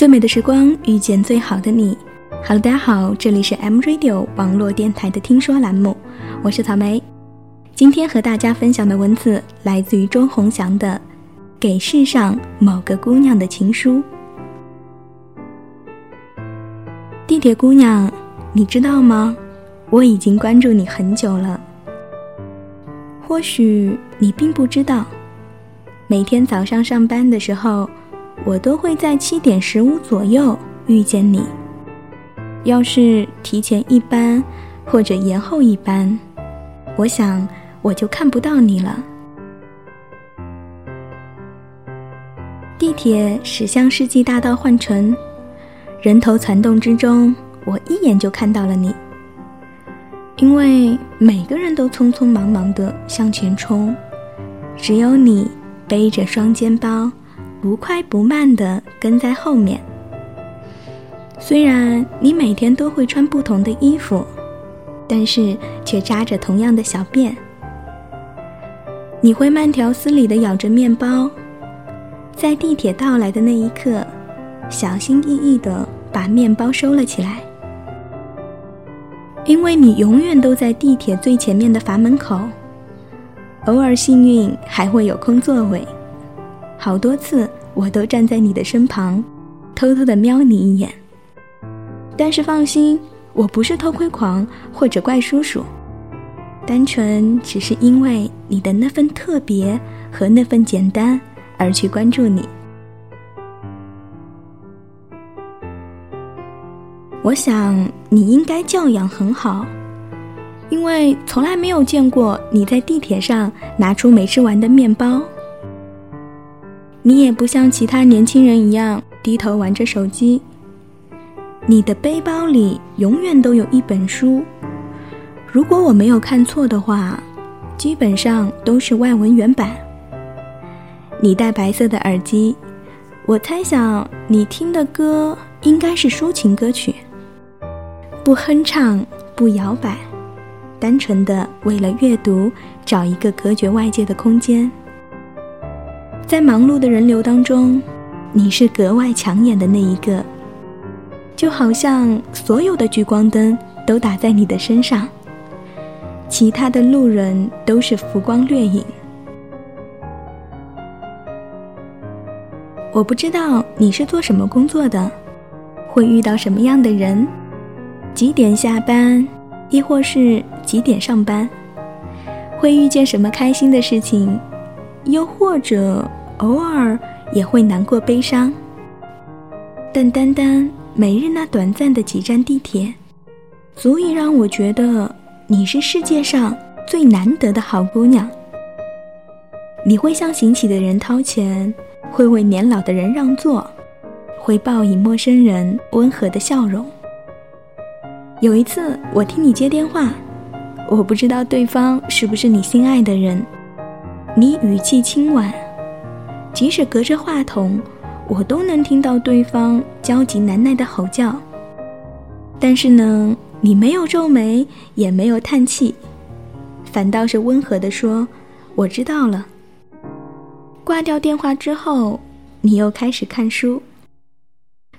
最美的时光遇见最好的你。Hello，大家好，这里是 M Radio 网络电台的听说栏目，我是草莓。今天和大家分享的文字来自于周鸿祥的《给世上某个姑娘的情书》。地铁姑娘，你知道吗？我已经关注你很久了。或许你并不知道，每天早上上班的时候。我都会在七点十五左右遇见你。要是提前一班或者延后一班，我想我就看不到你了。地铁驶向世纪大道换乘，人头攒动之中，我一眼就看到了你。因为每个人都匆匆忙忙的向前冲，只有你背着双肩包。不快不慢地跟在后面。虽然你每天都会穿不同的衣服，但是却扎着同样的小辫。你会慢条斯理地咬着面包，在地铁到来的那一刻，小心翼翼地把面包收了起来。因为你永远都在地铁最前面的阀门口，偶尔幸运还会有空座位。好多次，我都站在你的身旁，偷偷的瞄你一眼。但是放心，我不是偷窥狂或者怪叔叔，单纯只是因为你的那份特别和那份简单而去关注你。我想你应该教养很好，因为从来没有见过你在地铁上拿出没吃完的面包。你也不像其他年轻人一样低头玩着手机。你的背包里永远都有一本书，如果我没有看错的话，基本上都是外文原版。你戴白色的耳机，我猜想你听的歌应该是抒情歌曲，不哼唱，不摇摆，单纯的为了阅读找一个隔绝外界的空间。在忙碌的人流当中，你是格外抢眼的那一个，就好像所有的聚光灯都打在你的身上，其他的路人都是浮光掠影。我不知道你是做什么工作的，会遇到什么样的人，几点下班，亦或是几点上班，会遇见什么开心的事情，又或者。偶尔也会难过悲伤，但单单每日那短暂的几站地铁，足以让我觉得你是世界上最难得的好姑娘。你会向行乞的人掏钱，会为年老的人让座，会报以陌生人温和的笑容。有一次我听你接电话，我不知道对方是不是你心爱的人，你语气轻婉。即使隔着话筒，我都能听到对方焦急难耐的吼叫。但是呢，你没有皱眉，也没有叹气，反倒是温和地说：“我知道了。”挂掉电话之后，你又开始看书。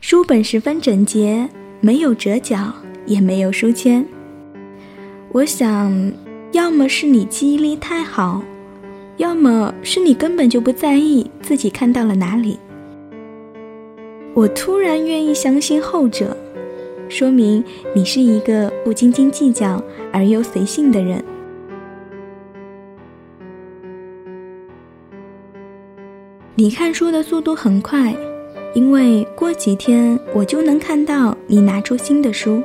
书本十分整洁，没有折角，也没有书签。我想，要么是你记忆力太好。要么是你根本就不在意自己看到了哪里。我突然愿意相信后者，说明你是一个不斤斤计较而又随性的人。你看书的速度很快，因为过几天我就能看到你拿出新的书。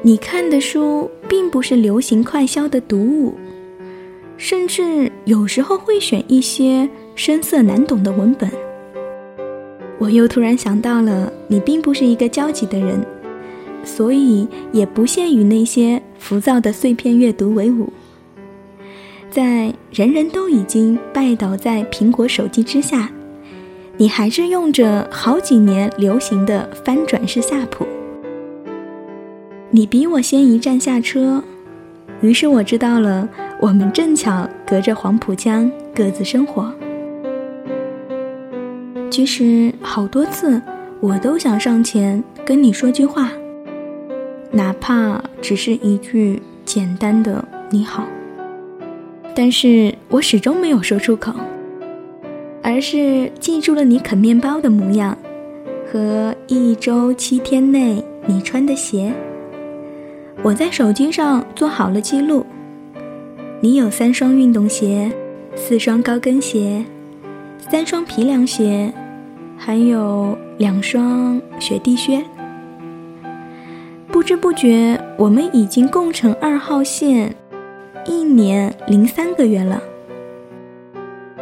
你看的书并不是流行快销的读物。甚至有时候会选一些深涩难懂的文本。我又突然想到了，你并不是一个焦急的人，所以也不屑与那些浮躁的碎片阅读为伍。在人人都已经拜倒在苹果手机之下，你还是用着好几年流行的翻转式夏普。你比我先一站下车，于是我知道了。我们正巧隔着黄浦江各自生活。其实好多次，我都想上前跟你说句话，哪怕只是一句简单的“你好”，但是我始终没有说出口，而是记住了你啃面包的模样，和一周七天内你穿的鞋。我在手机上做好了记录，你有三双运动鞋，四双高跟鞋，三双皮凉鞋，还有两双雪地靴。不知不觉，我们已经共乘二号线一年零三个月了。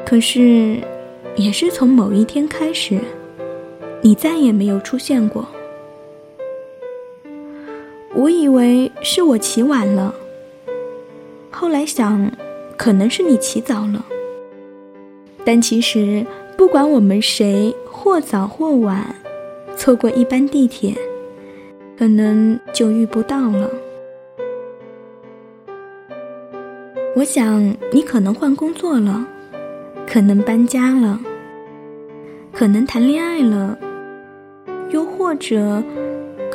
可是，也是从某一天开始，你再也没有出现过。我以为是我起晚了，后来想，可能是你起早了。但其实，不管我们谁或早或晚，错过一班地铁，可能就遇不到了。我想，你可能换工作了，可能搬家了，可能谈恋爱了，又或者……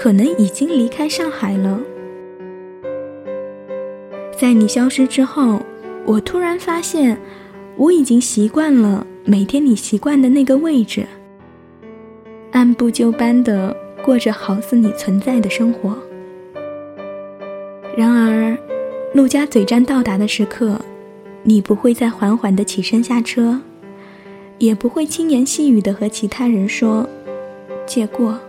可能已经离开上海了。在你消失之后，我突然发现，我已经习惯了每天你习惯的那个位置，按部就班的过着好似你存在的生活。然而，陆家嘴站到达的时刻，你不会再缓缓的起身下车，也不会轻言细语的和其他人说“借过”。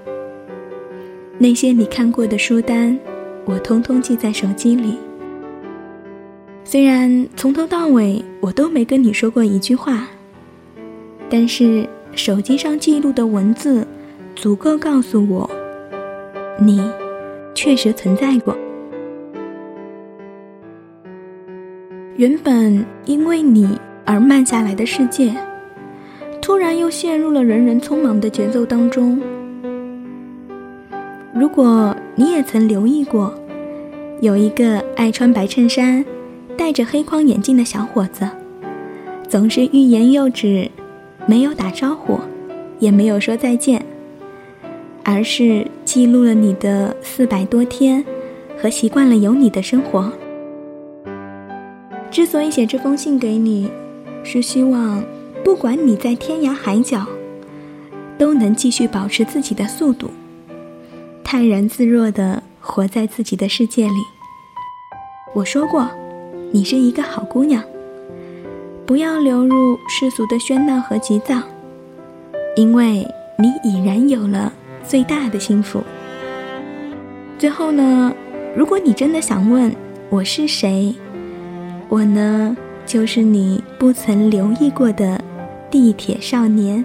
那些你看过的书单，我通通记在手机里。虽然从头到尾我都没跟你说过一句话，但是手机上记录的文字，足够告诉我，你确实存在过。原本因为你而慢下来的世界，突然又陷入了人人匆忙的节奏当中。如果你也曾留意过，有一个爱穿白衬衫、戴着黑框眼镜的小伙子，总是欲言又止，没有打招呼，也没有说再见，而是记录了你的四百多天和习惯了有你的生活。之所以写这封信给你，是希望不管你在天涯海角，都能继续保持自己的速度。泰然自若的活在自己的世界里。我说过，你是一个好姑娘，不要流入世俗的喧闹和急躁，因为你已然有了最大的幸福。最后呢，如果你真的想问我是谁，我呢就是你不曾留意过的地铁少年。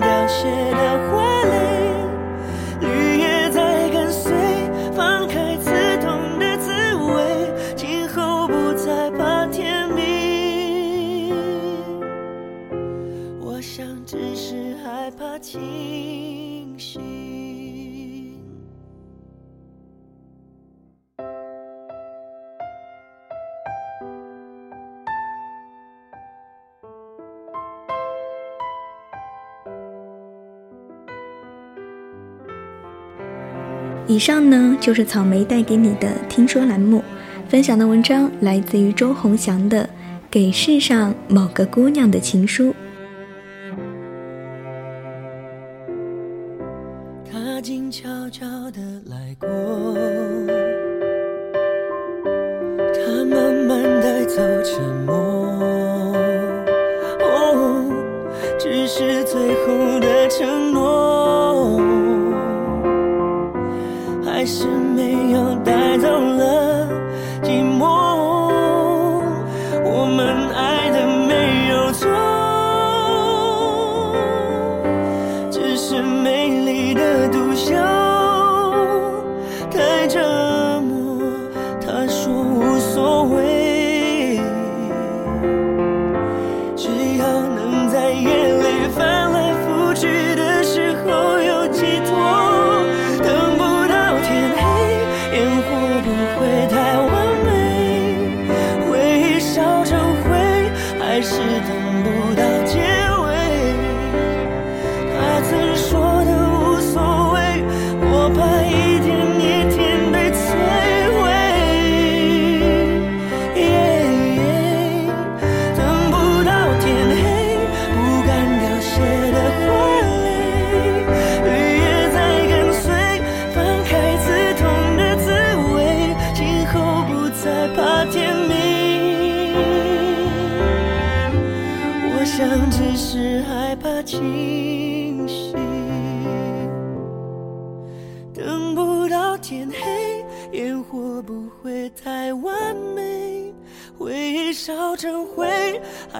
凋谢的花以上呢就是草莓带给你的听说栏目，分享的文章来自于周鸿祥的《给世上某个姑娘的情书》。他静悄悄地来过，他慢慢带走沉默，哦，只是最后的承诺，是没有带走了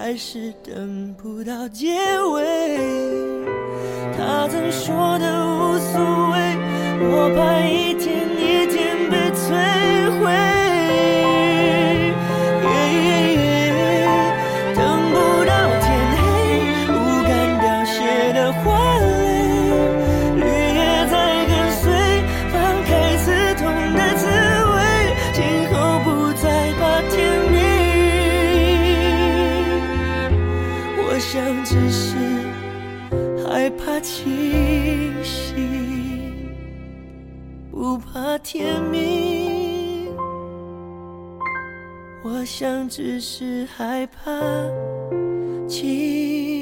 还是等不到结尾。他曾说的无所谓，我怕一天一天被摧毁怕清醒，不怕天明。我想只是害怕清。